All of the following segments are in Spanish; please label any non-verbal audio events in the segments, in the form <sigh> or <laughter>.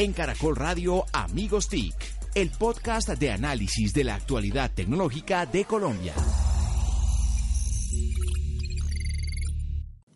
En Caracol Radio Amigos TIC, el podcast de análisis de la actualidad tecnológica de Colombia.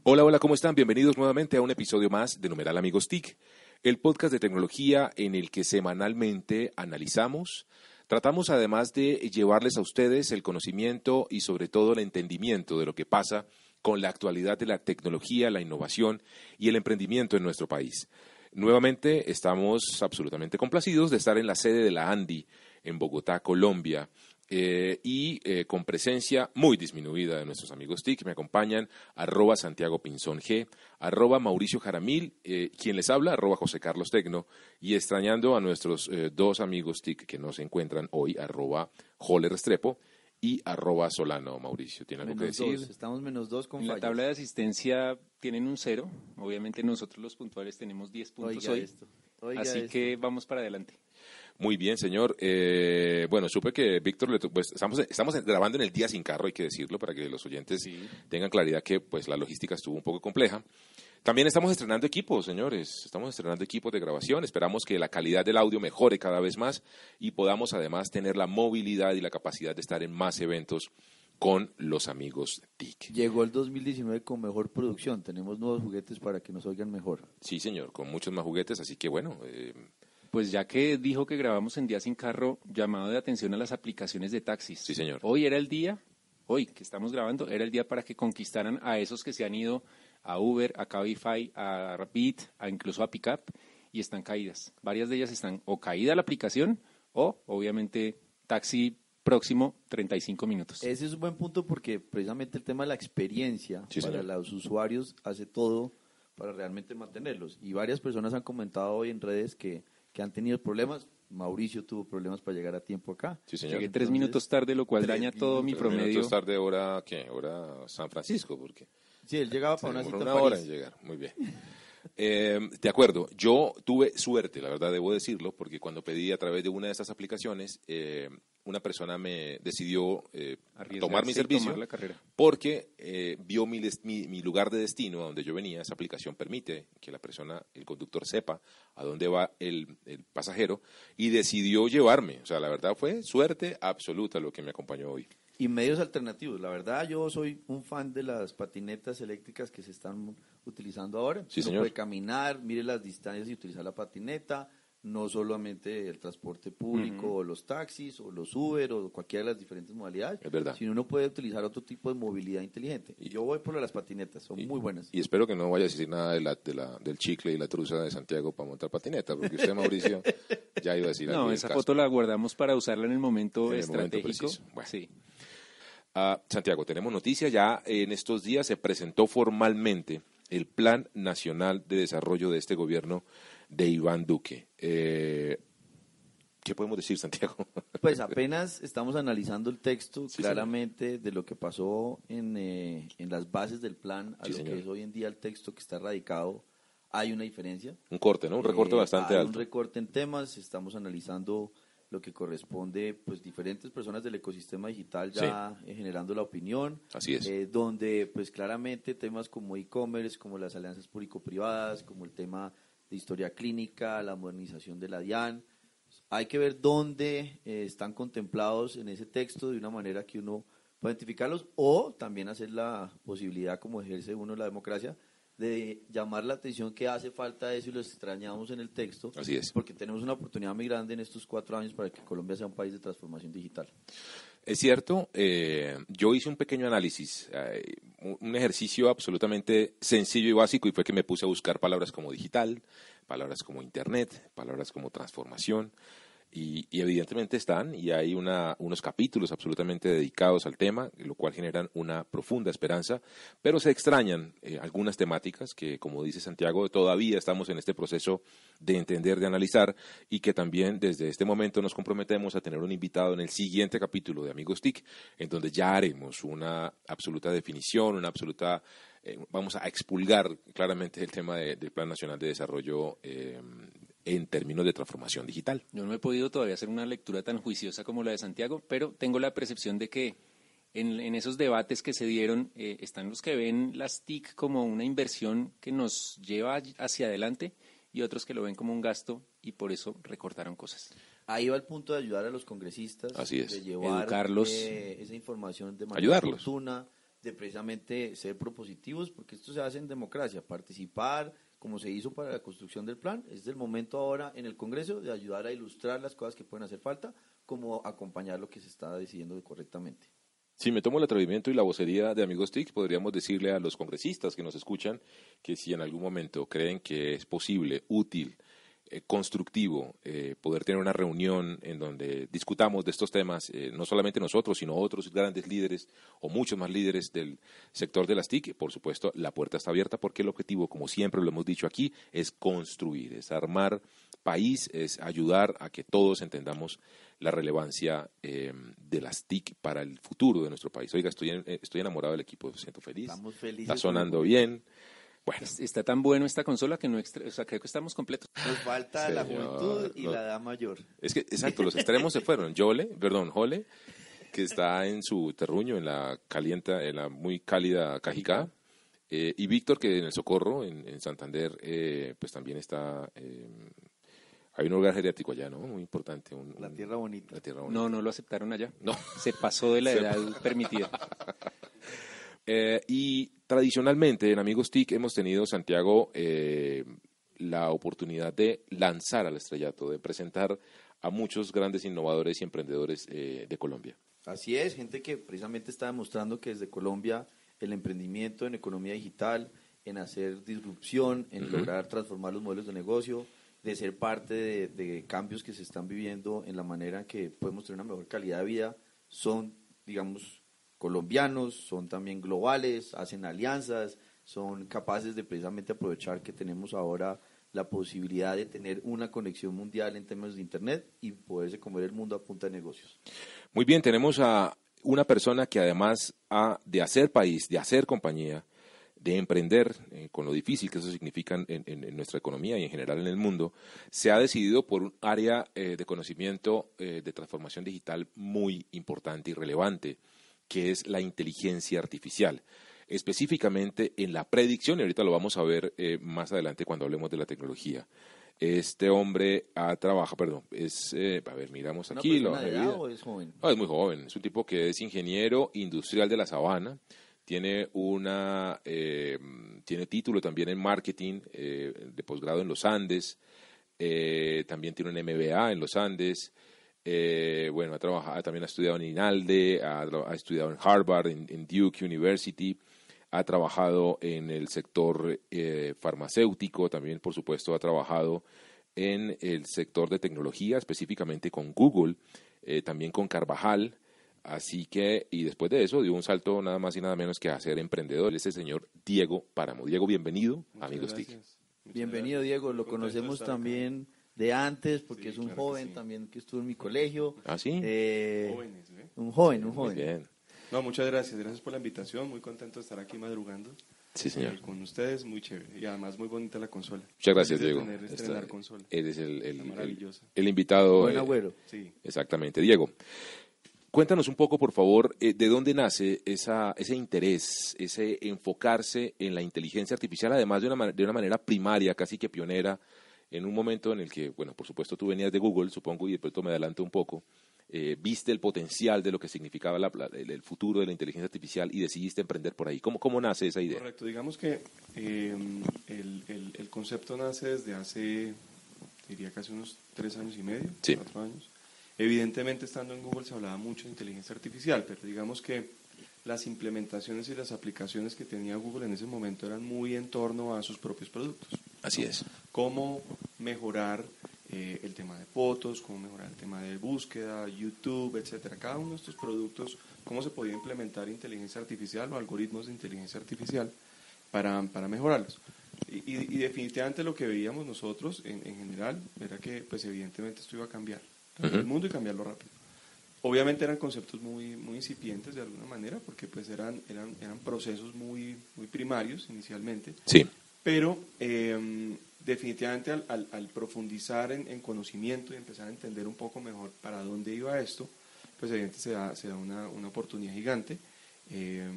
Hola, hola, ¿cómo están? Bienvenidos nuevamente a un episodio más de Numeral Amigos TIC, el podcast de tecnología en el que semanalmente analizamos, tratamos además de llevarles a ustedes el conocimiento y sobre todo el entendimiento de lo que pasa con la actualidad de la tecnología, la innovación y el emprendimiento en nuestro país. Nuevamente estamos absolutamente complacidos de estar en la sede de la ANDI en Bogotá, Colombia, eh, y eh, con presencia muy disminuida de nuestros amigos TIC. Me acompañan arroba Santiago Pinzón G, arroba Mauricio Jaramil, eh, quien les habla, arroba José Carlos Tecno, y extrañando a nuestros dos amigos TIC que no se encuentran hoy, arroba Joler Restrepo y arroba Solano, Mauricio. ¿Tiene algo que decir? Estamos menos dos con En la tabla de asistencia tienen un cero. Obviamente nosotros los puntuales tenemos 10 puntos hoy. así que vamos para adelante. Muy bien, señor. Eh, bueno, supe que Víctor, pues, estamos, estamos grabando en el día sin carro, hay que decirlo, para que los oyentes tengan claridad que pues la logística estuvo un poco compleja. También estamos estrenando equipos, señores. Estamos estrenando equipos de grabación. Esperamos que la calidad del audio mejore cada vez más y podamos además tener la movilidad y la capacidad de estar en más eventos con los amigos TIC. Llegó el 2019 con mejor producción. Tenemos nuevos juguetes para que nos oigan mejor. Sí, señor, con muchos más juguetes. Así que bueno. Eh, pues ya que dijo que grabamos en Día Sin Carro, llamado de atención a las aplicaciones de taxis. Sí, señor. Hoy era el día, hoy que estamos grabando, era el día para que conquistaran a esos que se han ido a Uber, a Cabify, a Bit, a incluso a Pickup y están caídas. Varias de ellas están o caída la aplicación o obviamente taxi próximo 35 minutos. Ese es un buen punto porque precisamente el tema de la experiencia para los usuarios hace todo para realmente mantenerlos. Y varias personas han comentado hoy en redes que, que han tenido problemas. Mauricio tuvo problemas para llegar a tiempo acá. Sí, señor. Llegué tres minutos tarde, lo cual daña todo mi promedio. Tres minutos tarde, hora, ¿qué? Hora San Francisco, porque... Sí, él llegaba para una cita una hora en llegar, muy bien. Eh, de acuerdo, yo tuve suerte, la verdad debo decirlo, porque cuando pedí a través de una de esas aplicaciones, eh, una persona me decidió eh, tomar mi servicio la carrera. porque eh, vio mi, mi, lugar de destino a donde yo venía. Esa aplicación permite que la persona, el conductor, sepa a dónde va el, el pasajero y decidió llevarme. O sea, la verdad fue suerte absoluta lo que me acompañó hoy y medios alternativos. La verdad, yo soy un fan de las patinetas eléctricas que se están utilizando ahora. Sí, Uno puede caminar, mire las distancias y utilizar la patineta. No solamente el transporte público, o los taxis, o los Uber, o cualquiera de las diferentes modalidades. Es verdad. Sino uno puede utilizar otro tipo de movilidad inteligente. Y yo voy por las patinetas, son muy buenas. Y espero que no vaya a decir nada de la, de la, del chicle y la truza de Santiago para montar patineta, porque usted, Mauricio, ya iba a decir <laughs> No, esa foto la guardamos para usarla en el momento estratégico. bueno. Sí. Ah, Santiago, tenemos noticias. Ya en estos días se presentó formalmente el Plan Nacional de Desarrollo de este gobierno de Iván Duque. Eh, ¿Qué podemos decir, Santiago? <laughs> Pues apenas estamos analizando el texto claramente de lo que pasó en, eh, en, las bases del plan a lo que es hoy en día el texto que está radicado. Hay una diferencia. Un corte, ¿no? Un recorte eh, bastante alto. Un recorte en temas. Estamos analizando lo que corresponde, pues diferentes personas del ecosistema digital ya eh, generando la opinión. Así es. Eh, donde, pues claramente temas como e-commerce, como las alianzas público-privadas, como el tema de historia clínica, la modernización de la DIAN, hay que ver dónde eh, están contemplados en ese texto de una manera que uno pueda identificarlos o también hacer la posibilidad, como ejerce uno la democracia, de llamar la atención que hace falta eso y lo extrañamos en el texto. Así es. Porque tenemos una oportunidad muy grande en estos cuatro años para que Colombia sea un país de transformación digital. Es cierto, eh, yo hice un pequeño análisis, eh, un ejercicio absolutamente sencillo y básico y fue que me puse a buscar palabras como digital, palabras como internet, palabras como transformación, y, evidentemente están, y hay unos capítulos absolutamente dedicados al tema, lo cual generan una profunda esperanza, pero se extrañan eh, algunas temáticas que, como dice Santiago, todavía estamos en este proceso de entender, de analizar, y que también desde este momento nos comprometemos a tener un invitado en el siguiente capítulo de Amigos TIC, en donde ya haremos una absoluta definición, una absoluta eh, vamos a expulgar claramente el tema del Plan Nacional de Desarrollo eh, en términos de transformación digital. Yo no he podido todavía hacer una lectura tan juiciosa como la de Santiago, pero tengo la percepción de que en, esos debates que se dieron eh, están los que ven las TIC como una inversión que nos lleva hacia adelante y otros que lo ven como un gasto y por eso recortaron cosas. Ahí va el punto de ayudar a los congresistas, Así es. de llevar Educarlos. eh, esa información de manera Ayudarlos. oportuna, de precisamente ser propositivos, porque esto se hace en democracia, participar, como se hizo para la construcción del plan, es el momento ahora en el Congreso de ayudar a ilustrar las cosas que pueden hacer falta, como acompañar lo que se está decidiendo correctamente. Si me tomo el atrevimiento y la vocería de Amigos TIC, podríamos decirle a los congresistas que nos escuchan que si en algún momento creen que es posible, útil, constructivo eh, poder tener una reunión en donde discutamos de estos temas, eh, no solamente nosotros, sino otros grandes líderes o muchos más líderes del sector de las TIC, por supuesto, la puerta está abierta porque el objetivo, como siempre lo hemos dicho aquí, es construir, es armar país, es ayudar a que todos entendamos la relevancia eh, de las TIC para el futuro de nuestro país. Oiga, estoy, en- eh, estoy enamorado del equipo, me siento feliz. Estamos felices. Está sonando bien. Bueno, Es- Está tan bueno esta consola que no extra- o sea, creo que estamos completos. Nos falta la juventud y no. la edad mayor. es que, exacto, los extremos se fueron. Yole, perdón, Jole, que está en su terruño, en la calienta, en la muy cálida Cajicá, eh, y Víctor, que en el Socorro, en, en Santander, eh, pues también está... eh, hay un lugar geriátrico allá, ¿no? Muy importante. un- La tierra bonita. La tierra bonita. No, no lo aceptaron allá. No. Se pasó de la edad permitida. <laughs> Eh, y tradicionalmente en Amigos TIC hemos tenido, Santiago, eh, la oportunidad de lanzar al estrellato, de presentar a muchos grandes innovadores y emprendedores eh, de Colombia. Así es, gente que precisamente está demostrando que desde Colombia el emprendimiento en economía digital, en hacer disrupción, en lograr transformar los modelos de negocio, de ser parte de, de cambios que se están viviendo en la manera en que podemos tener una mejor calidad de vida, son, digamos, colombianos, son también globales, hacen alianzas, son capaces de precisamente aprovechar que tenemos ahora la posibilidad de tener una conexión mundial en temas de Internet y poderse comer el mundo a punta de negocios. Muy bien, tenemos a una persona que además ha de hacer país, de hacer compañía, de emprender, eh, con lo difícil que eso significa en, en- nuestra economía y en general en el mundo, se ha decidido por un área eh, de conocimiento eh, de transformación digital muy importante y relevante, que es la inteligencia artificial específicamente en la predicción, y ahorita lo vamos a ver eh, más adelante cuando hablemos de la tecnología. Este hombre ha trabajado, perdón, es, eh, a ver, miramos ¿Una aquí. la persona hoja de de edad vida. o es joven? No, es muy joven, es un tipo que es ingeniero industrial de la sabana, tiene una eh, tiene título también en marketing eh, de posgrado en los Andes, también tiene un MBA en los Andes, eh, bueno, ha trabajado, también ha estudiado en INALDE, ha, estudiado en Harvard, en, en Duke University, ha trabajado en el sector eh, farmacéutico, también por supuesto ha trabajado en el sector de tecnología, específicamente con Google, eh, también con Carvajal, así que, y después de eso dio un salto nada más y nada menos que a ser emprendedor, es el señor Diego Páramo. Diego, bienvenido, Muchas amigos TIC. Bienvenido, gracias. Diego. Lo Contento conocemos acá. De antes, porque Sí, es un claro que joven sí. también que estuvo en mi colegio. ¿Ah, sí? Eh, Jóvenes, ¿eh? un joven, un Muy joven. bien. No, muchas gracias. Gracias por la invitación. Muy contento de estar aquí madrugando. Sí, señor. eh, con ustedes, muy chévere. Y además muy bonita la consola. Muchas gracias, Diego. tener- Esta- estrenar consola. eres el, el- el- el invitado. Buen eh, agüero. Sí. Exactamente. Diego, cuéntanos un poco, por favor, eh, de dónde nace esa, ese interés, ese enfocarse en la inteligencia artificial, además de una, ma- de una manera primaria, casi que pionera, en un momento en el que, bueno, por supuesto tú venías de Google, supongo, y de pronto me adelanto un poco, eh, viste el potencial de lo que significaba la- el, el futuro de la inteligencia artificial y decidiste emprender por ahí. ¿Cómo, cómo nace esa idea? Correcto. Digamos que eh, el, el- el concepto nace desde hace, diría casi unos tres años y medio, Sí. cuatro años. Evidentemente, estando en Google se hablaba mucho de inteligencia artificial, pero digamos que las implementaciones y las aplicaciones que tenía Google en ese momento eran muy en torno a sus propios productos. Así es. Cómo mejorar eh, el tema de fotos, cómo mejorar el tema de búsqueda, YouTube, etcétera. Cada uno de estos productos, cómo se podía implementar inteligencia artificial o algoritmos de inteligencia artificial para, para mejorarlos. Y, y- y definitivamente lo que veíamos nosotros en, en general era que, pues evidentemente esto iba a cambiar el mundo y cambiarlo rápido. Obviamente eran conceptos muy, muy incipientes de alguna manera, porque pues eran, eran, eran procesos muy, muy primarios inicialmente, Sí. Pero eh, definitivamente al, al- al profundizar en, en conocimiento y empezar a entender un poco mejor para dónde iba esto, pues evidentemente se da, se da una, una oportunidad gigante. eh,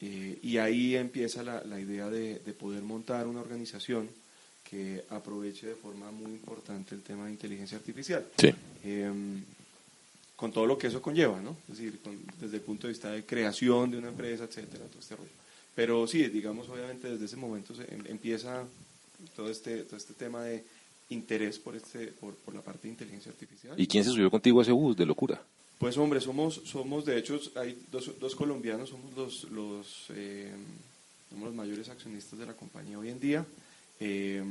eh, y ahí empieza la, la idea de, de poder montar una organización que aproveche de forma muy importante el tema de inteligencia artificial. Sí. Em, con todo lo que eso conlleva, ¿no? Es decir, con- desde el punto de vista de creación de una empresa, etcétera, todo este rollo. Pero sí, digamos, obviamente desde ese momento se em- empieza todo este, todo este tema de interés por, este, por, por la parte de inteligencia artificial. ¿Y quién se subió contigo a ese bus de locura? Pues hombre, somos, somos de hecho, hay dos, dos colombianos, somos los, los, eh, somos los mayores accionistas de la compañía hoy en día. eh,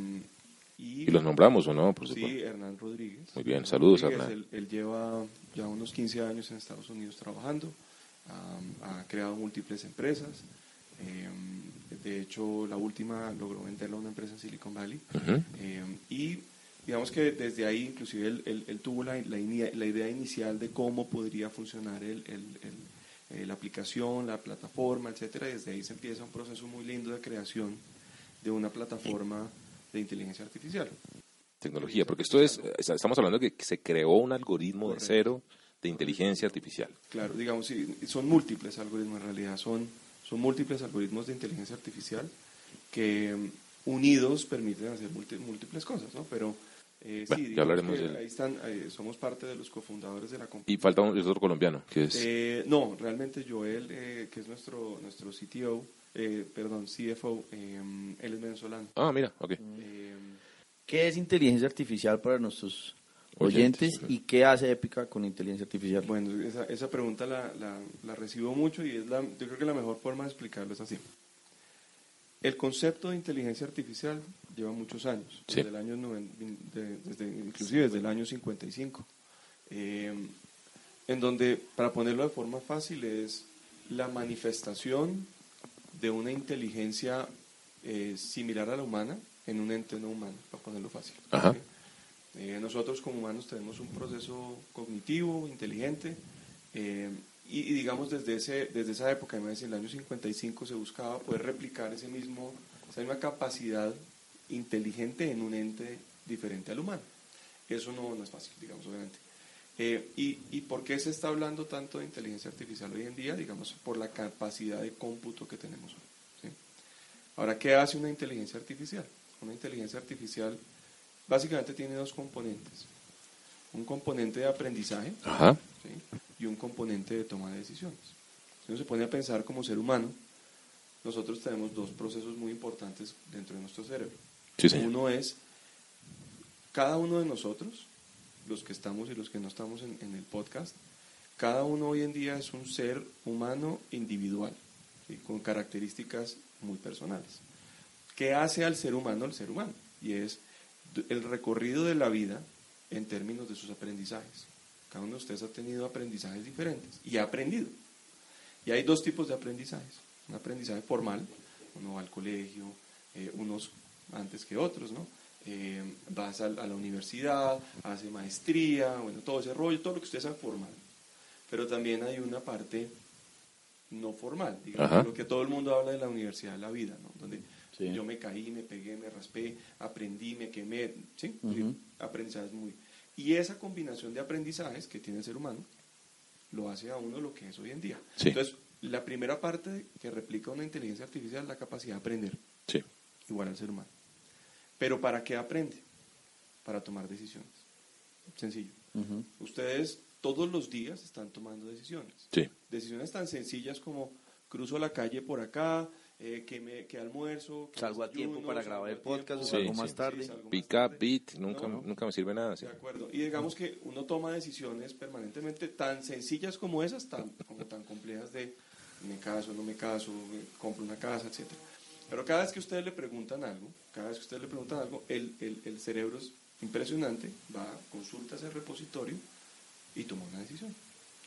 y, ¿Y los nombramos o no? Por Sí, supuesto. Hernán Rodríguez. Muy bien, saludos, Rodríguez, Hernán. Él, él lleva ya unos 15 años en Estados Unidos trabajando, am, ha creado múltiples empresas. Em, de hecho, la última logró venderla a una empresa en Silicon Valley. Em, y digamos que desde ahí, inclusive, él, él- él tuvo la, la la idea inicial de cómo podría funcionar el, el- el- eh, la aplicación, la plataforma, etcétera. Y desde ahí se empieza un proceso muy lindo de creación de una plataforma de inteligencia artificial. Tecnología, porque esto es, eh, estamos hablando de que se creó un algoritmo de cero de inteligencia artificial. Claro, digamos, sí, son múltiples algoritmos en realidad, son, son múltiples algoritmos de inteligencia artificial que mm, unidos permiten hacer múltiples cosas, ¿no? Pero eh, Bueno, sí, ya hablaremos que del- ahí están, eh, somos parte de los cofundadores de la compañía. Y falta un, otro colombiano, que es... Eh, no, realmente Joel, eh, que es nuestro, nuestro CTO, eh, perdón, CFO, eh, él es venezolano. Ah, mira, ok. Eh, ¿Qué es inteligencia artificial para nuestros Oyentes, oyentes, y qué hace Épica con inteligencia artificial? Bueno, esa, esa pregunta la, la, la recibo mucho y es la, yo creo que la mejor forma de explicarlo es así. El concepto de inteligencia artificial lleva muchos años, Sí. desde el año de- desde, inclusive desde el año 55, eh, en donde, para ponerlo de forma fácil, es la manifestación de una inteligencia eh, similar a la humana en un ente no humano, para ponerlo fácil. Ajá. Eh, nosotros como humanos tenemos un proceso cognitivo, inteligente, eh, y, y digamos desde, ese, desde esa época, en el año 55, se buscaba poder replicar ese mismo, esa misma capacidad inteligente en un ente diferente al humano. Eso no, no es fácil, digamos, obviamente. Eh, y, ¿Y por qué se está hablando tanto de inteligencia artificial hoy en día? Digamos, por la capacidad de cómputo que tenemos hoy. ¿sí? Ahora, ¿qué hace una inteligencia artificial? Una inteligencia artificial básicamente tiene dos componentes. Un componente de aprendizaje Ajá. ¿sí? y un componente de toma de decisiones. Si uno se pone a pensar como ser humano, nosotros tenemos dos procesos muy importantes dentro de nuestro cerebro. Sí. Uno es, cada uno de nosotros, los que estamos y los que no estamos en, en el podcast, cada uno hoy en día es un ser humano individual, ¿sí? con características muy personales. ¿Qué hace al ser humano el ser humano? Y es el recorrido de la vida en términos de sus aprendizajes. Cada uno de ustedes ha tenido aprendizajes diferentes y ha aprendido. Y hay dos tipos de aprendizajes. Un aprendizaje formal, uno va al colegio, eh, unos antes que otros, ¿no? Eh, vas a, la universidad, hace maestría, bueno, todo ese rollo, todo lo que ustedes saben formal. Pero también hay una parte no formal, digamos, Ajá. lo que todo el mundo habla de la universidad de la vida, ¿no? Donde Sí. yo me caí, me pegué, me raspé, aprendí, me quemé, ¿sí? Ujú. Aprendizajes muy... Y esa combinación de aprendizajes que tiene el ser humano lo hace a uno lo que es hoy en día. Sí. Entonces, la primera parte que replica una inteligencia artificial es la capacidad de aprender, Sí. igual al ser humano. Pero ¿para qué aprende? Para tomar decisiones. Sencillo. Ustedes todos los días están tomando decisiones. Sí. Decisiones tan sencillas como cruzo la calle por acá, eh, que, me, que almuerzo, que Salgo a desayuno, tiempo para grabar el podcast o salgo sí, más sí, tarde. salgo más Pick up, beat, nunca, No, nunca me sirve nada. sí. De acuerdo. Y digamos que uno toma decisiones permanentemente tan sencillas como esas, tan, como tan complejas de me caso, no me caso, compro una casa, etcétera. Pero cada vez que ustedes le preguntan algo, cada vez que ustedes le preguntan algo, el, el, el cerebro es impresionante, va, consulta ese repositorio y toma una decisión.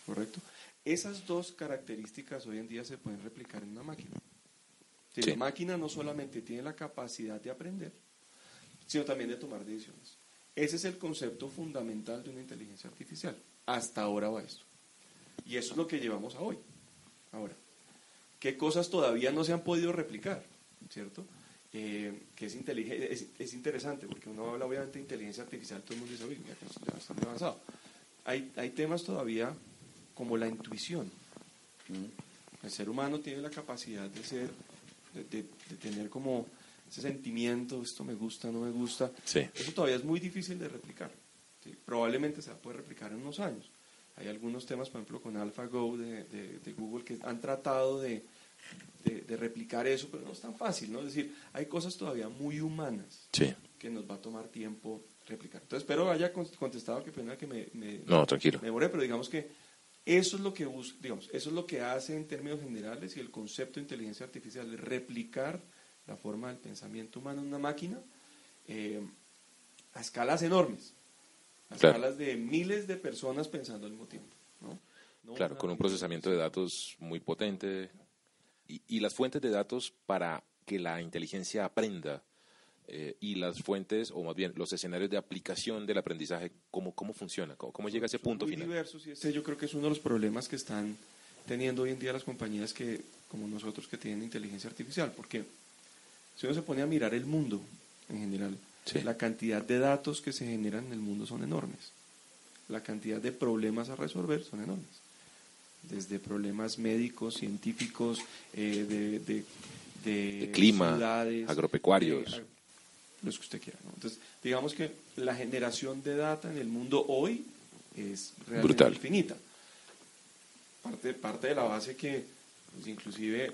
¿Correcto? Esas dos características hoy en día se pueden replicar en una máquina. Si Sí. La máquina no solamente tiene la capacidad de aprender, sino también de tomar decisiones. Ese es el concepto fundamental de una inteligencia artificial. Hasta ahora va esto. Y eso es lo que llevamos a hoy. Ahora, ¿qué cosas todavía no se han podido replicar? ¿Cierto? Eh, que es, es, es interesante, porque uno habla obviamente de inteligencia artificial, todo el mundo dice, "Uy, ya que ya está muy avanzado. Hay, hay temas todavía como la intuición. El ser humano tiene la capacidad de ser, de, de- tener como ese sentimiento, esto me gusta, no me gusta, Sí. eso todavía es muy difícil de replicar. ¿sí? Probablemente se va a poder replicar en unos años. Hay algunos temas, por ejemplo, con AlphaGo de, de, de Google que han tratado de, de, replicar eso, pero no es tan fácil, ¿no? Es decir, hay cosas todavía muy humanas Sí. que nos va a tomar tiempo replicar. Entonces, espero haya con- contestado, que pena que me, me, No, tranquilo. me demoré, pero digamos que eso es lo que bus- digamos, eso es lo que hace en términos generales y el concepto de inteligencia artificial es replicar la forma del pensamiento humano en una máquina eh, a escalas enormes, a Claro. escalas de miles de personas pensando al mismo tiempo. ¿no? No Claro, con un procesamiento de datos muy potente. Y, y las fuentes de datos para que la inteligencia aprenda eh, y las fuentes, o más bien los escenarios de aplicación del aprendizaje, ¿cómo, cómo funciona? ¿Cómo, cómo llega a ese Son punto muy final? diversos y ese yo creo que es uno de los problemas que están teniendo hoy en día las compañías que, como nosotros que tienen inteligencia artificial, porque si uno se pone a mirar el mundo en general, Sí. la cantidad de datos que se generan en el mundo son enormes. La cantidad de problemas a resolver son enormes. Desde problemas médicos, científicos, eh, de, de, de De clima, ciudades, agropecuarios. de- los que usted quiera. ¿no? Entonces, digamos que la generación de data en el mundo hoy es realmente Brutal. infinita. Parte, parte de la base que, pues, inclusive,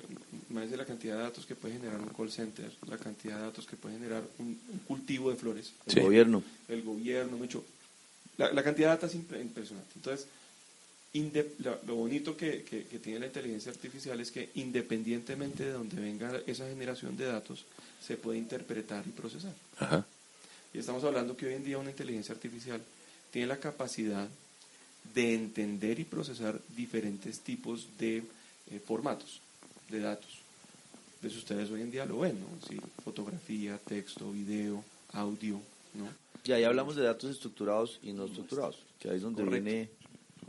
más de la cantidad de datos que puede generar un call center, la cantidad de datos que puede generar un, un cultivo de flores, El Sí. gobierno. el gobierno, mucho. La, la cantidad de data es impre- impresionante. Entonces, lo, bonito que, que- que tiene la inteligencia artificial es que independientemente de donde venga esa generación de datos, se puede interpretar y procesar. Ajá. Y estamos hablando que hoy en día una inteligencia artificial tiene la capacidad de entender y procesar diferentes tipos de eh, formatos de datos. Eso ustedes hoy en día lo ven, ¿no? Sí, fotografía, texto, video, audio, ¿no? Y ahí hablamos de datos estructurados y no estructurados, que ahí es donde Correcto. viene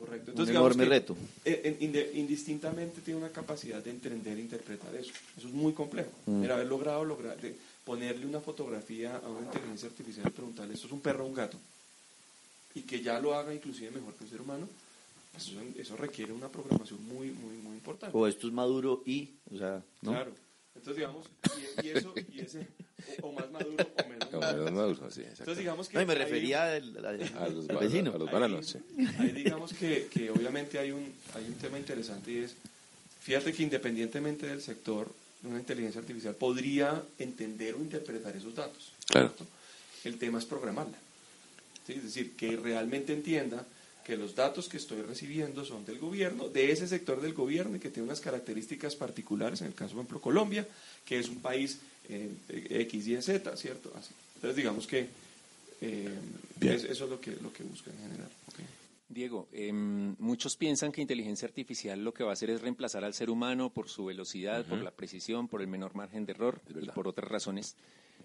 Correcto. un digamos enorme que, reto. eh, indistintamente tiene una capacidad de entender e interpretar eso. Eso es muy complejo. Mm. El haber logrado lograr, de ponerle una fotografía a una inteligencia artificial y preguntarle, ¿esto es un perro o un gato? Y que ya lo haga inclusive mejor que un ser humano, pues eso, eso requiere una programación muy, muy, muy importante. O esto es maduro y, o sea, ¿no? Claro. Entonces, digamos, y, y eso, y ese, o, o más maduro o menos maduro. los maduros, sí, exacto. Entonces, digamos que No, y me ahí- refería al, al- A los, al ba- vecino. a los Ahí- bananos, sí. Ahí digamos que, que obviamente hay un, hay un tema interesante y es, fíjate que independientemente del sector, una inteligencia artificial podría entender o interpretar esos datos. Claro. ¿cierto? El tema es programarla. ¿sí? Es decir, que realmente entienda que los datos que estoy recibiendo son del gobierno, de ese sector del gobierno y que tiene unas características particulares, en el caso, por ejemplo, Colombia, que es un país eh, X, Y, Z, ¿cierto? Así. Entonces, digamos que eh, es- eso es lo que, lo que busca en general. Diego, em, muchos piensan que inteligencia artificial lo que va a hacer es reemplazar al ser humano por su velocidad, por la precisión, por el menor margen de error y por otras razones.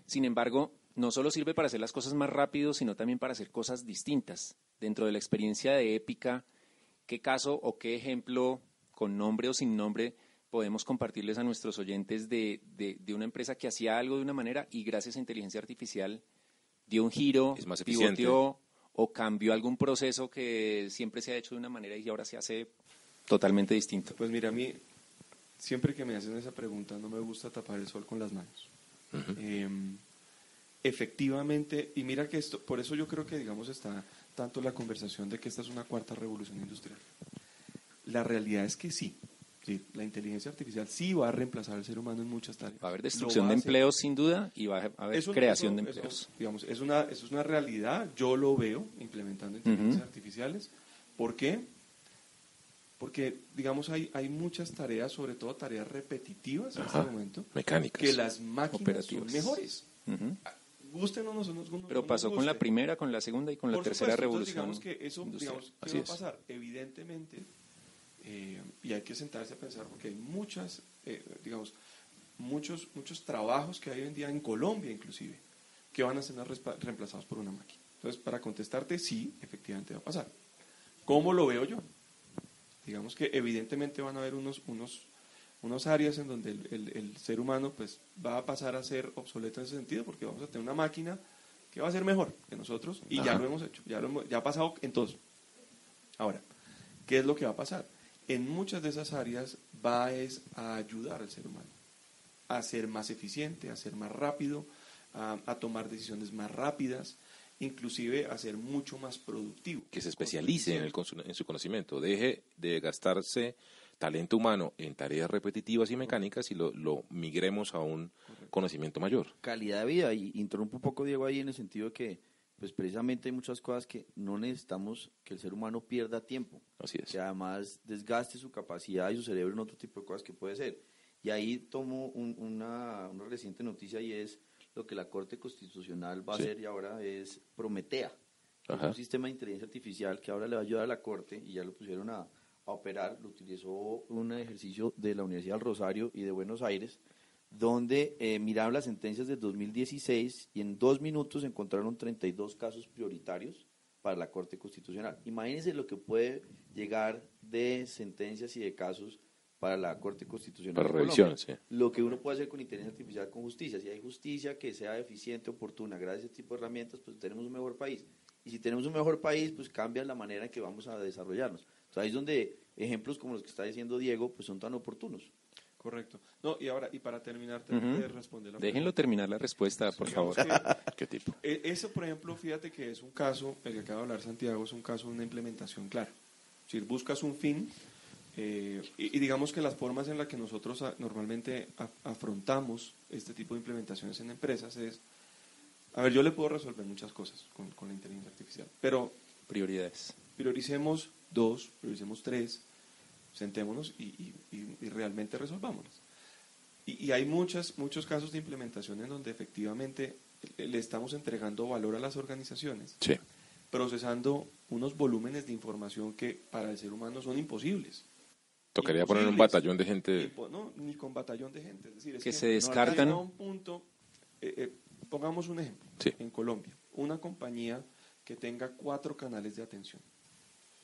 Sin embargo, no solo sirve para hacer las cosas más rápido, sino también para hacer cosas distintas. Dentro de la experiencia de Épica, ¿qué caso o qué ejemplo, con nombre o sin nombre, podemos compartirles a nuestros oyentes de, de- de una empresa que hacía algo de una manera y gracias a inteligencia artificial dio un giro, Es más eficiente. pivoteó o cambió algún proceso que siempre se ha hecho de una manera y ahora se hace totalmente distinto? Pues mira, a mí, siempre que me hacen esa pregunta, no me gusta tapar el sol con las manos. Eh, efectivamente, y mira que esto, por eso yo creo que, digamos, está tanto la conversación de que esta es una cuarta revolución industrial. La realidad es que sí, sí, la inteligencia artificial sí va a reemplazar al ser humano en muchas tareas. Va a haber destrucción de empleos sin duda y va a haber Eso- creación eso- de eso, empleos. digamos, es una, eso es una realidad, yo lo veo implementando inteligencias artificiales. ¿Por qué? Porque, digamos, hay, hay muchas tareas, sobre todo tareas repetitivas en Ajá. este momento, Mecánicas. que las máquinas Operativas. son mejores. Ujú. Gusten o no, no, Pero pasó con la primera, con la segunda y con la Por tercera supuesto, entonces, revolución. digamos que eso, industrial. digamos, ¿qué Así va a es. pasar? Evidentemente, eh, y hay que sentarse a pensar porque hay muchas, eh, digamos, muchos, muchos trabajos que hay hoy en día en Colombia inclusive, que van a ser reemplazados por una máquina. Entonces, para contestarte, sí, efectivamente va a pasar. ¿Cómo lo veo yo? Digamos que evidentemente van a haber unos, unos, unos áreas en donde el, el- el ser humano pues, va a pasar a ser obsoleto en ese sentido, porque vamos a tener una máquina que va a ser mejor que nosotros, y ya lo hemos hecho, ya, lo hemos- ya ha pasado en todos. Ahora, ¿qué es lo que va a pasar? En muchas de esas áreas va es a ayudar al ser humano. a ser más eficiente, a ser más rápido, a, a tomar decisiones más rápidas, inclusive a ser mucho más productivo. Que se especialice en, el, en su conocimiento, deje de gastarse talento humano en tareas repetitivas y mecánicas y lo, lo migremos a un conocimiento mayor. calidad de vida. Y interrumpo un poco, Diego, ahí en el sentido de que, pues precisamente hay muchas cosas que no necesitamos que el ser humano pierda tiempo. Así es. Que además desgaste su capacidad y su cerebro en otro tipo de cosas que puede ser. Y ahí tomo un- una, una reciente noticia y es lo que la Corte Constitucional va a Sí. hacer y ahora es Prometea. es un sistema de inteligencia artificial que ahora le va a ayudar a la Corte y ya lo pusieron a, a operar. Lo utilizó un ejercicio de la Universidad del Rosario y de Buenos Aires donde eh, miraron las sentencias del 2016 y en dos minutos encontraron 32 casos prioritarios para la Corte Constitucional. Imagínense lo que puede llegar de sentencias y de casos para la Corte Constitucional. Para de revisión, Colombia. sí. Lo que uno puede hacer con inteligencia artificial, con justicia. Si hay justicia que sea eficiente, oportuna, gracias a ese tipo de herramientas, pues tenemos un mejor país. Y si tenemos un mejor país, pues cambia la manera en que vamos a desarrollarnos. Entonces ahí es donde ejemplos como los que está diciendo Diego, pues son tan oportunos. Correcto. No, y ahora, y para terminar Ujú. de responder la Déjenlo terminar la respuesta, por favor. Digamos <laughs> ¿Qué que, tipo? eh, Eso, por ejemplo, fíjate que es un caso, el que acaba de hablar Santiago, es un caso de una implementación clara. Es decir, buscas un fin eh, y, y digamos que las formas en las que nosotros a- normalmente a- afrontamos este tipo de implementaciones en empresas es, a ver, yo le puedo resolver muchas cosas con, con la inteligencia artificial, pero Prioridades. prioricemos dos, prioricemos tres, sentémonos y, y- realmente resolvámonos. Y, y hay muchas, muchos casos de implementación en donde efectivamente le le estamos entregando valor a las organizaciones, Sí. procesando unos volúmenes de información que para el ser humano son imposibles. Tocaría poner un batallón de gente. Impo- no, ni con batallón de gente. Es decir, es Que se descartan. llega a un punto, eh, eh, pongamos un ejemplo, Sí. en Colombia, una compañía que tenga cuatro canales de atención.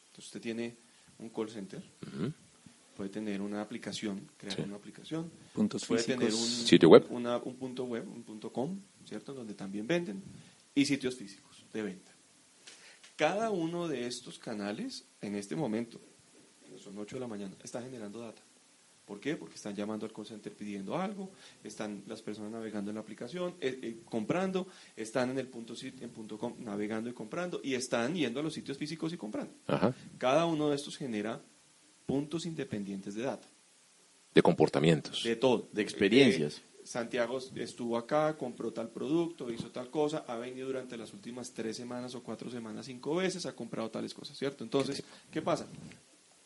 Entonces usted tiene un call center, puede tener una aplicación, crear Sí. una aplicación, Puntos puede físicos. tener un Sitio web. una- un punto web, un punto com, ¿cierto? Donde también venden, y sitios físicos de venta. Cada uno de estos canales, en este momento, son 8 de la mañana, está generando data. ¿Por qué? Porque están llamando al call center pidiendo algo, están las personas navegando en la aplicación, eh, eh, comprando, están en el punto, en punto com navegando y comprando, y están yendo a los sitios físicos y comprando. Ajá. Cada uno de estos genera puntos independientes de data. De comportamientos. De todo. De experiencias. Eh, Santiago estuvo acá, compró tal producto, hizo tal cosa, ha venido durante las últimas tres semanas o cuatro semanas cinco veces, ha comprado tales cosas, ¿cierto? Entonces, ¿qué pasa?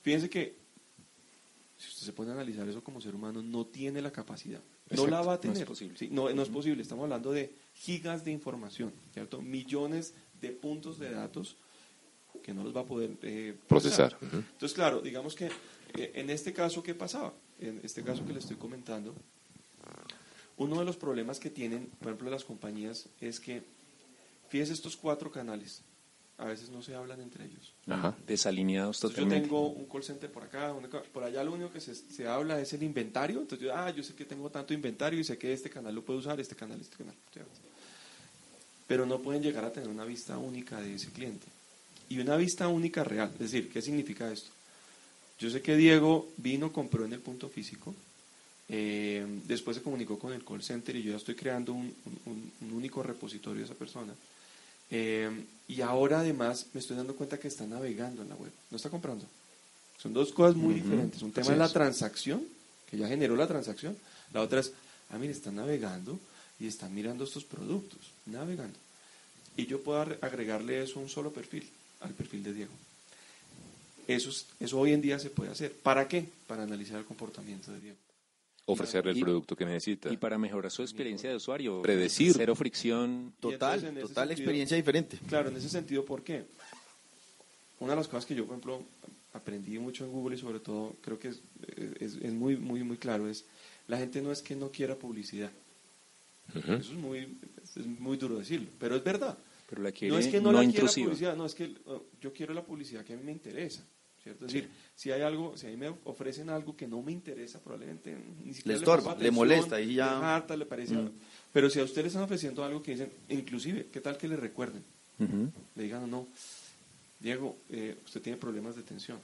Fíjense que si usted se pone a analizar eso como ser humano, no tiene la capacidad. No la va a no tener. es posible. Sí, no, no es posible. Estamos hablando de gigas de información, ¿cierto? Millones de puntos de datos que no los va a poder eh, Procesar. Entonces, claro, digamos que eh, en este caso, ¿qué pasaba? En este caso que le estoy comentando, uno de los problemas que tienen, por ejemplo, las compañías es que, fíjese estos cuatro canales, a veces no se hablan entre ellos. Ajá. Desalineados Entonces, yo totalmente. tengo un call center por acá, por allá lo único que se, se habla es el inventario. Entonces, yo, ah, yo sé que tengo tanto inventario y sé que este canal lo puedo usar, este canal, este canal. Pero no pueden llegar a tener una vista única de ese cliente. Y una vista única real. Es decir, ¿qué significa esto? Yo sé que Diego vino, compró en el punto físico, eh, después se comunicó con el call center y yo ya estoy creando un, un- un único repositorio de esa persona. Eh, y ahora además me estoy dando cuenta que está navegando en la web, no está comprando. Son dos cosas muy diferentes. Un tema Así es la transacción, que ya generó la transacción. La otra es, ah, mire, están navegando y están mirando estos productos, navegando. Y yo puedo agre- agregarle eso a un solo perfil, al perfil de Diego. Eso, es- eso hoy en día se puede hacer. ¿Para qué? Para analizar el comportamiento de Diego. Ofrecerle el Y- producto que necesita. Y para mejorar su experiencia de usuario. Predecir. Cero fricción. Total, entonces, total sentido- experiencia diferente. Claro, en ese sentido, ¿por qué? Una de las cosas que yo, por ejemplo, aprendí mucho en Google y sobre todo creo que es, es- es muy, muy, muy claro, es la gente no es que no quiera publicidad. Eso es muy, es muy duro decirlo, pero es verdad. Pero la quiere no es que no, no la intrusiva. quiera publicidad, no es que oh, yo quiero la publicidad que a mí me interesa. ¿Cierto? Es decir, si hay algo, si a mí me ofrecen algo que no me interesa, probablemente ni siquiera estorba, pongo le molesta y ya- le harta, le parece. Mm. Pero si a usted le están ofreciendo algo que dicen, inclusive, ¿qué tal que le recuerden? Le digan no, Diego, eh, usted tiene problemas de tensión.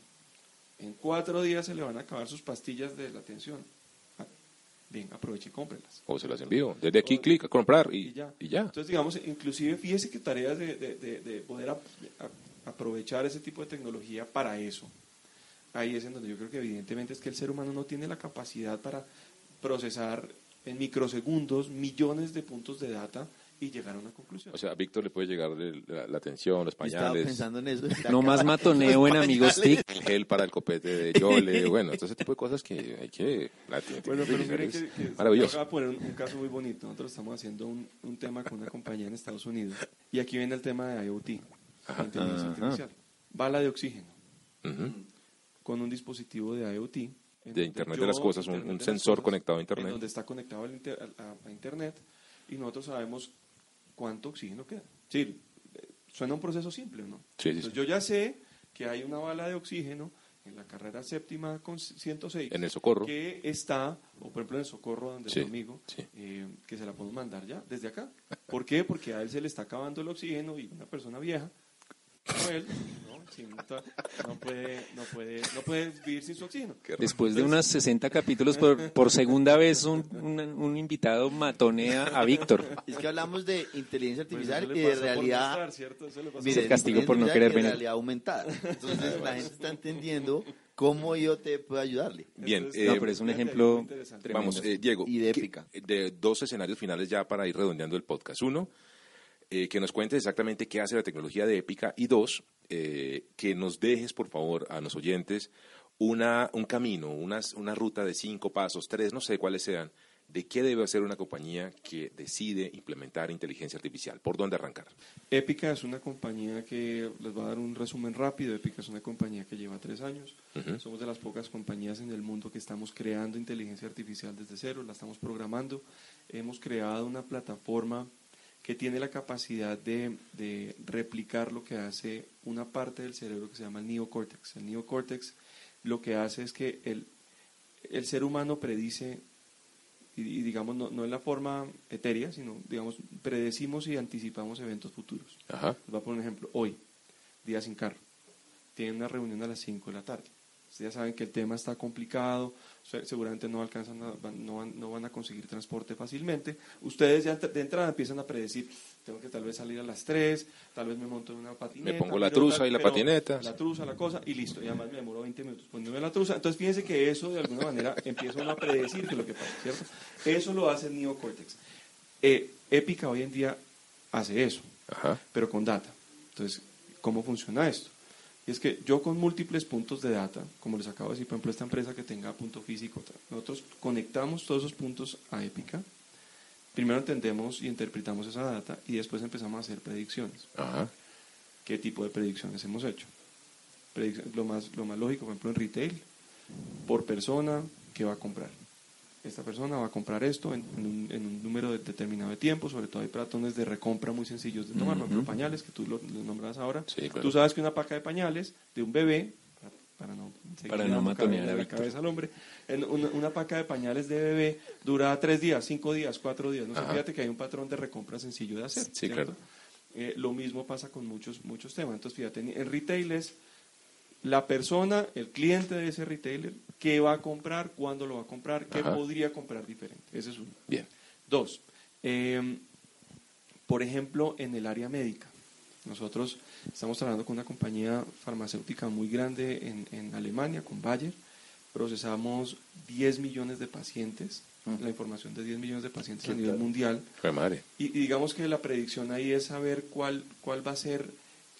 En cuatro días se le van a acabar sus pastillas de la tensión. Ah, bien, aproveche y cómprelas. O se las envío. Desde aquí, clic a comprar y, y ya. y ya. Entonces, digamos, inclusive fíjese que tareas de, de- de- de poder a- aprovechar ese tipo de tecnología para eso. Ahí es en donde yo creo que evidentemente es que el ser humano no tiene la capacidad para procesar en microsegundos millones de puntos de data y llegar a una conclusión. O sea, a Víctor le puede llegar la, la atención, los Yo Estaba pañales, pensando en eso. No más matoneo en Amigos TIC. el gel para el copete de Yole, <laughs> bueno, todo ese tipo de cosas que hay que... la Bueno, pero miren que, que maravilloso. Voy a poner un, un caso muy bonito. Nosotros estamos haciendo un, un tema con una compañía en Estados Unidos y aquí viene el tema de IoT, Ajá. inteligencia Ajá. artificial. Bala de oxígeno Ujú. con un dispositivo de IoT. en De Internet yo- de las cosas, un- un sensor cosas, conectado a En Internet. donde está conectado al inter- a, a- Internet y nosotros sabemos cuánto oxígeno queda. Sí, eh, suena un proceso simple, ¿no? Sí, sí, Entonces sí. yo ya sé que hay una bala de oxígeno en la carrera séptima con 106 En el socorro. que está, o por ejemplo en el socorro donde Sí, tu amigo, sí. eh, que se la podemos mandar ya, desde acá. ¿Por qué? Porque a él se le está acabando el oxígeno y una persona vieja, él, ¿no? Sí, no, puede, no, puede, no puede vivir sin su oxígeno. Después de unos 60 capítulos, por, por segunda vez un, un- un invitado matonea a Víctor. Es que hablamos de inteligencia Pues artificial le y de realidad. mostrar, ¿cierto? Eso le pasó Es Mire, el castigo por no querer y venir. realidad aumentada. Entonces la gente está entendiendo cómo IoT puede ayudarle. Bien, Entonces, eh, No, pero es un ejemplo. Vamos, eh, Diego. Y de ¿qué- épica. De dos escenarios finales ya para ir redondeando el podcast. Uno, eh, que nos cuentes exactamente qué hace la tecnología de Épica. Y dos, eh, que nos dejes, por favor, a los oyentes una, un camino, unas- una ruta de cinco pasos, tres, no sé cuáles sean, de qué debe hacer una compañía que decide implementar inteligencia artificial. ¿Por dónde arrancar? Épica es una compañía que, les voy a dar un resumen rápido, Épica es una compañía que lleva tres años. Somos de las pocas compañías en el mundo que estamos creando inteligencia artificial desde cero, la estamos programando. Hemos creado una plataforma que tiene la capacidad de, de replicar lo que hace una parte del cerebro que se llama el neocórtex. El neocórtex lo que hace es que el, el ser humano predice, y, y digamos, no, no en la forma etérea, sino, digamos, predecimos y anticipamos eventos futuros. Ajá. Les voy a poner un ejemplo. Hoy, día sin carro. Tienen una reunión a las 5 de la tarde. Ustedes ya saben que el tema está complicado, se- seguramente no alcanzan, a- no, van, no van a conseguir transporte fácilmente. Ustedes ya de entrada empiezan a predecir, tengo que tal vez salir a las 3, tal vez me monto en una patineta. Me pongo la truza tal- y la patineta. La truza, la cosa, y listo. Y además me demoro 20 minutos poniéndome la truza. Entonces fíjense que eso de alguna manera <laughs> empieza uno a predecir que lo que pasa, ¿cierto? Eso lo hace el neocórtex. Eh, Épica hoy en día hace eso Ajá. pero con data. Entonces, ¿cómo funciona esto? Y es que yo con múltiples puntos de data, como les acabo de decir, por ejemplo, esta empresa que tenga punto físico, nosotros conectamos todos esos puntos a Épica, primero entendemos y interpretamos esa data y después empezamos a hacer predicciones. Ajá. ¿Qué tipo de predicciones hemos hecho? Predic- lo, más, lo más lógico, por ejemplo, en retail, por persona que va a comprar. Esta persona va a comprar esto en, en un, en un número de- determinado de tiempo, sobre todo hay patrones de recompra muy sencillos de tomar, por ejemplo, pañales, que tú lo, lo nombras ahora. Sí, claro. Tú sabes que una paca de pañales de un bebé, para, no, Para no matonear la cabeza al hombre, en una, una paca de pañales de bebé dura tres días, cinco días, cuatro días. No sé, fíjate que hay un patrón de recompra sencillo de hacer. Sí, claro. Eh, lo mismo pasa con muchos, muchos temas. Entonces, fíjate, en retail es la persona, el cliente de ese retailer, qué va a comprar, cuándo lo va a comprar, qué Ajá. podría comprar diferente. Ese es uno. Bien. Dos, eh, por ejemplo, en el área médica. Nosotros estamos trabajando con una compañía farmacéutica muy grande en, en Alemania, con Bayer. Procesamos 10 millones de pacientes, la información de 10 millones de pacientes a nivel mundial. Fue madre. Y, y digamos que la predicción ahí es saber cuál, cuál va a ser,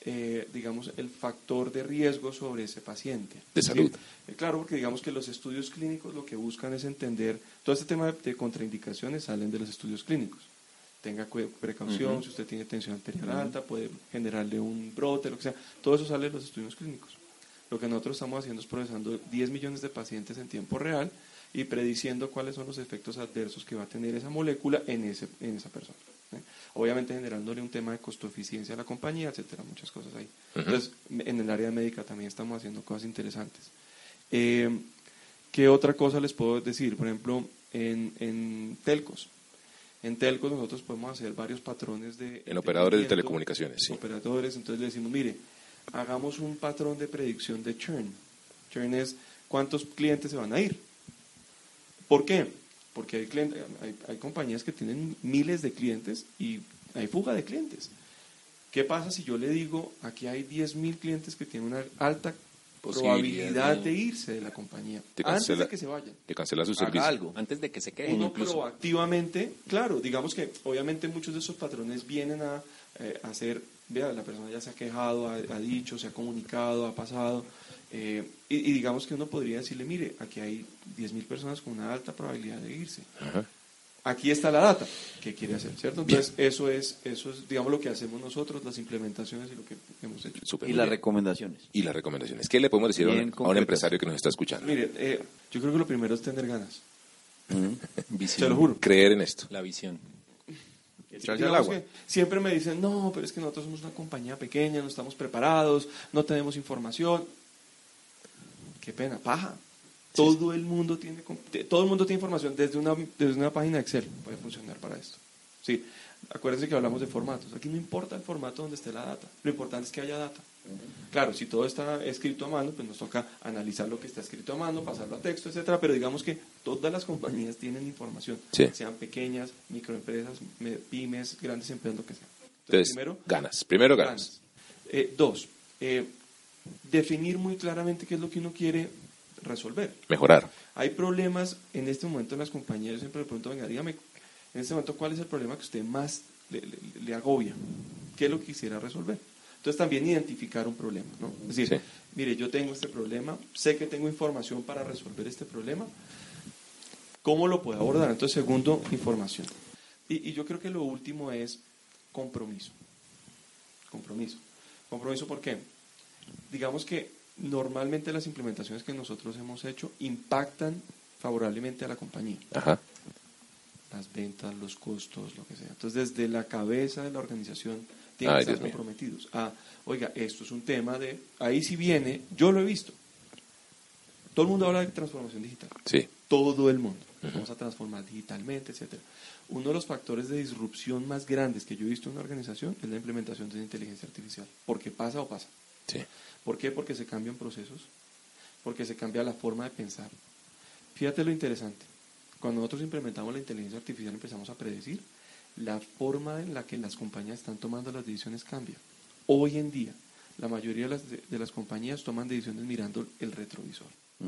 eh, digamos, el factor de riesgo sobre ese paciente. De salud. Eh, claro, porque digamos que los estudios clínicos lo que buscan es entender, todo este tema de, contraindicaciones salen de los estudios clínicos. Tenga precaución, si usted tiene tensión arterial alta, puede generarle un brote, lo que sea. Todo eso sale de los estudios clínicos. Lo que nosotros estamos haciendo es procesando 10 millones de pacientes en tiempo real y prediciendo cuáles son los efectos adversos que va a tener esa molécula en, ese, en esa persona. ¿Eh? <laughs> Obviamente generándole un tema de costo-eficiencia a la compañía, etcétera, muchas cosas ahí. Entonces, en el área médica también estamos haciendo cosas interesantes. Eh, ¿Qué otra cosa les puedo decir? Por ejemplo, en, en telcos. En telcos nosotros podemos hacer varios patrones de... En operadores de telecomunicaciones, sí. Operadores, entonces le decimos, mire, hagamos un patrón de predicción de churn. Churn es cuántos clientes se van a ir. ¿Por qué? Porque hay, clientes, hay, hay compañías que tienen miles de clientes y hay fuga de clientes. ¿Qué pasa si yo le digo, aquí hay 10.000 clientes que tienen una alta probabilidad de- irse de la compañía Te antes de que se vayan? Te cancela su Haga servicio. algo. Antes de que se quejen Uno incluso. proactivamente, claro, digamos que obviamente muchos de esos patrones vienen a, eh, a hacer, vea, la persona ya se ha quejado, ha, ha dicho, se ha comunicado, ha pasado, eh, y, y digamos que uno podría decirle, mire, aquí hay 10.000 personas con una alta probabilidad de irse. Ajá. Aquí está la data, ¿qué quiere hacer? ¿Cierto? Entonces, eso es, eso es, digamos, lo que hacemos nosotros, las implementaciones y lo que hemos hecho. Y las bien. recomendaciones. Y las recomendaciones. ¿Qué le podemos decir a un, a empresario que nos está escuchando? Mire, eh, yo creo que lo primero es tener ganas, <laughs> Visión. se lo juro. Creer en esto. La visión. Al agua. que siempre me dicen, no, pero es que nosotros somos una compañía pequeña, no estamos preparados, no tenemos información. Qué pena, paja. Todo el mundo tiene todo el mundo tiene información desde una desde una página Excel puede funcionar para esto. Sí, acuérdense que hablamos de formatos. Aquí no importa el formato donde esté la data. Lo importante es que haya data. Claro, si todo está escrito a mano, pues nos toca analizar lo que está escrito a mano, pasarlo a texto, etcétera. Pero digamos que todas las compañías tienen información, Sí. sean pequeñas, microempresas, me- pymes, grandes empresas, lo que sea. Entonces, ganas. Primero ganas. Eh, dos, eh, definir muy claramente qué es lo que uno quiere resolver. Mejorar. Hay problemas en este momento en las compañías. Yo siempre le pregunto, venga, dígame, en este momento, ¿cuál es el problema que usted más le, le- le agobia? ¿Qué es lo que quisiera resolver? Entonces, también identificar un problema, ¿no? Es decir, Sí. mire, yo tengo este problema, sé que tengo información para resolver este problema. ¿Cómo lo puedo abordar? Entonces, segundo, información. Y, y yo creo que lo último es compromiso. Compromiso. Compromiso, ¿por qué? Digamos que normalmente las implementaciones que nosotros hemos hecho impactan favorablemente a la compañía. Ajá. Las ventas, los costos, lo que sea. Entonces, desde la cabeza de la organización tienen Ay, que estar comprometidos. Ah, oiga, esto es un tema de... Ahí sí viene, yo lo he visto. Todo el mundo habla de transformación digital Sí. todo el mundo. Vamos a transformar digitalmente, etcétera. Uno de los factores de disrupción más grandes que yo he visto en una organización es la implementación de la inteligencia artificial. Porque pasa o pasa. Sí. ¿Por qué? Porque se cambian procesos, porque se cambia la forma de pensar. Fíjate lo interesante. Cuando nosotros implementamos la inteligencia artificial empezamos a predecir, la forma en la que las compañías están tomando las decisiones cambia. Hoy en día, la mayoría de las, de, de las compañías toman decisiones mirando el retrovisor,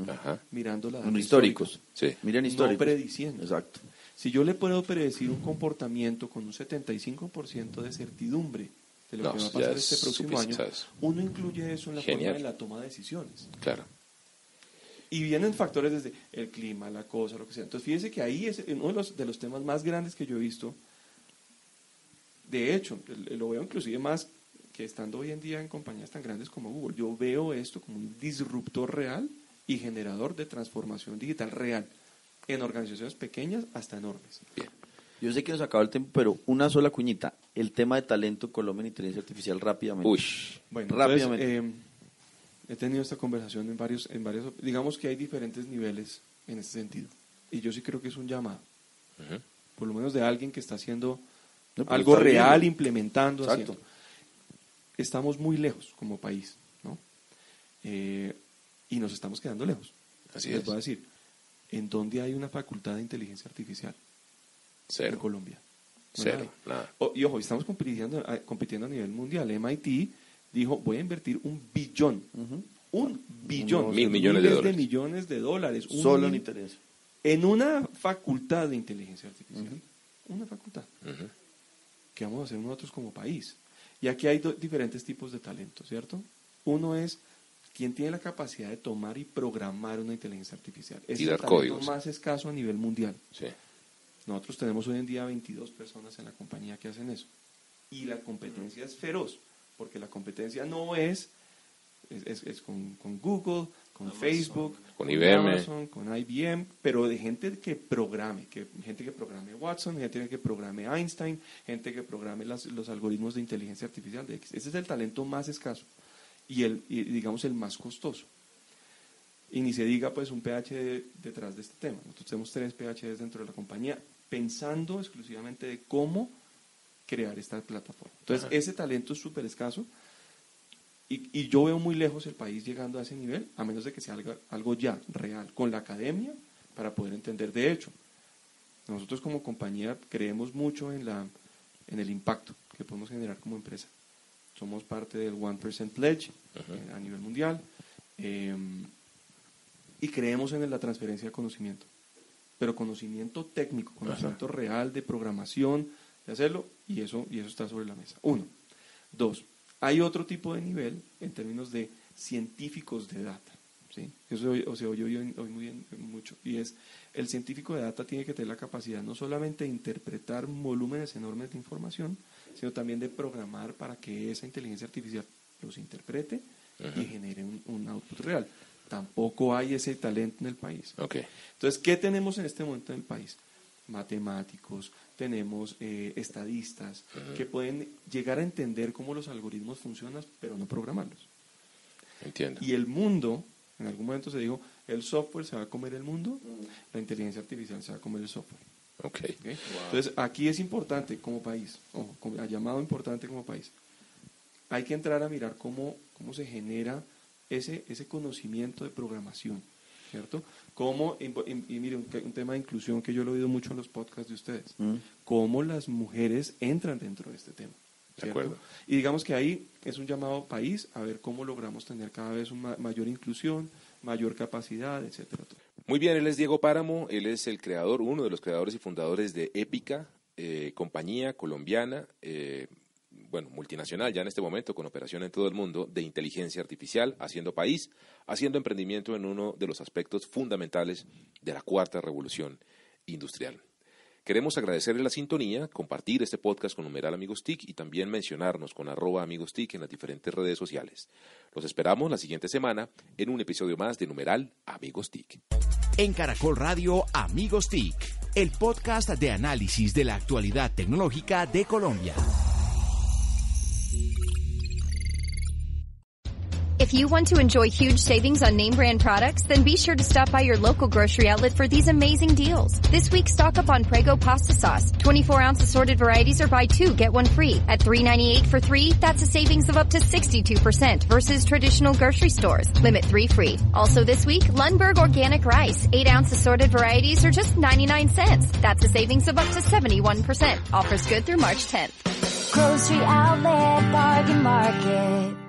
Ajá. mirando la data históricos. Sí. Miren No históricos. prediciendo. Exacto. Si yo le puedo predecir un comportamiento con un 75% de certidumbre de lo No, que va a ya pasar es este próximo año, suficiente, ¿sabes? uno incluye eso en la Genial. forma de la toma de decisiones. Claro. Y vienen factores desde el clima, la cosa, lo que sea. Entonces, fíjense que ahí es uno de los, de los temas más grandes que yo he visto. De hecho, lo veo inclusive más que estando hoy en día en compañías tan grandes como Google. Yo veo esto como un disruptor real y generador de transformación digital real en organizaciones pequeñas hasta enormes. Bien. Yo sé que nos acaba el tiempo, pero una sola cuñita. El tema de talento Colombia en inteligencia artificial rápidamente. Uy. Bueno, Rápidamente. entonces, eh, he tenido esta conversación en varios, en varios, digamos que hay diferentes niveles en este sentido. Y yo sí creo que es un llamado, por lo menos de alguien que está haciendo No, algo está bien. real, implementando, Exacto. haciendo. Estamos muy lejos como país, ¿no? Eh, y nos estamos quedando lejos. Así Les es. voy a decir, ¿en dónde hay una facultad de inteligencia artificial? En Cero. Colombia. Cero. Nada. O- y ojo, estamos compitiendo, a- compitiendo a nivel mundial. MIT dijo, voy a invertir un billón, un billón, Mil millones de millones de dólares, un Solo en interés. en una facultad de inteligencia artificial. Una facultad. Ujú. ¿Qué vamos a hacer nosotros como país? Y aquí hay do- diferentes tipos de talento, ¿cierto? Uno es quien tiene la capacidad de tomar y programar una inteligencia artificial. Es Y el dar talento códigos. más escaso a nivel mundial. Sí. Nosotros tenemos hoy en día 22 personas en la compañía que hacen eso. Y la competencia es feroz, porque la competencia no es, es, es- es con, con Google, con Facebook, Con IBM. Amazon, con IBM, pero de gente que programe, que, gente que programe Watson, gente que programe Einstein, gente que programe las- los algoritmos de inteligencia artificial de X. Ese es el talento más escaso y, el, y digamos el más costoso. Y ni se diga pues un PhD detrás de este tema. Nosotros tenemos tres PhDs dentro de la compañía pensando exclusivamente de cómo crear esta plataforma. Entonces, ese talento es súper escaso y, y yo veo muy lejos el país llegando a ese nivel, a menos de que sea algo, algo ya real, con la academia, para poder entender. De hecho, Nosotros como compañía creemos mucho en, la, en el impacto que podemos generar como empresa. Somos parte del 1% Pledge eh, a nivel mundial eh, y creemos en la transferencia de conocimiento. Pero conocimiento técnico, conocimiento real de programación, de hacerlo, y eso, y eso está sobre la mesa. Uno. Dos, hay otro tipo de nivel en términos de científicos de data. ¿sí? Eso o se oye hoy, muy bien, mucho. Y es, el científico de data tiene que tener la capacidad no solamente de interpretar volúmenes enormes de información, sino también de programar para que esa inteligencia artificial los interprete y genere un, output real. Tampoco hay ese talento en el país. Okay. Entonces, ¿qué tenemos en este momento en el país? Matemáticos, tenemos eh, estadistas que pueden llegar a entender cómo los algoritmos funcionan, pero no programarlos. Entiendo. Y el mundo, en algún momento se dijo, el software se va a comer el mundo, la inteligencia artificial se va a comer el software. Okay. Entonces, aquí es importante como país, o ha llamado importante como país, hay que entrar a mirar cómo, cómo se genera ese, ese conocimiento de programación, ¿cierto? Cómo, y, mire, un, tema de inclusión que yo lo he oído mucho en los podcasts de ustedes, mm. cómo las mujeres entran dentro de este tema. De acuerdo. Y digamos que ahí es un llamado país a ver cómo logramos tener cada vez una mayor inclusión, mayor capacidad, etcétera. Muy bien, él es Diego Páramo, él es el creador, uno de los creadores y fundadores de Épica, eh, compañía colombiana, eh, bueno, multinacional ya en este momento, con operación en todo el mundo, de inteligencia artificial, haciendo país, haciendo emprendimiento en uno de los aspectos fundamentales de la cuarta revolución industrial. Queremos agradecerle la sintonía, compartir este podcast con numeral Amigos TIC y también mencionarnos con arroba Amigos TIC en las diferentes redes sociales. Los esperamos la siguiente semana en un episodio más de numeral Amigos TIC. En Caracol Radio Amigos TIC, el podcast de análisis de la actualidad tecnológica de Colombia. If you want to enjoy huge savings on name brand products, then be sure to stop by your local grocery outlet for these amazing deals. This week, stock up on Prego pasta sauce. 24 ounce assorted varieties or buy two, get one free. At $3.98 for three, that's a savings of up to 62% versus traditional grocery stores. Limit three free. Also this week, Lundberg organic rice. 8 ounce assorted varieties are just 99 cents. That's a savings of up to 71%. Offers good through March 10th. Grocery outlet, bargain market.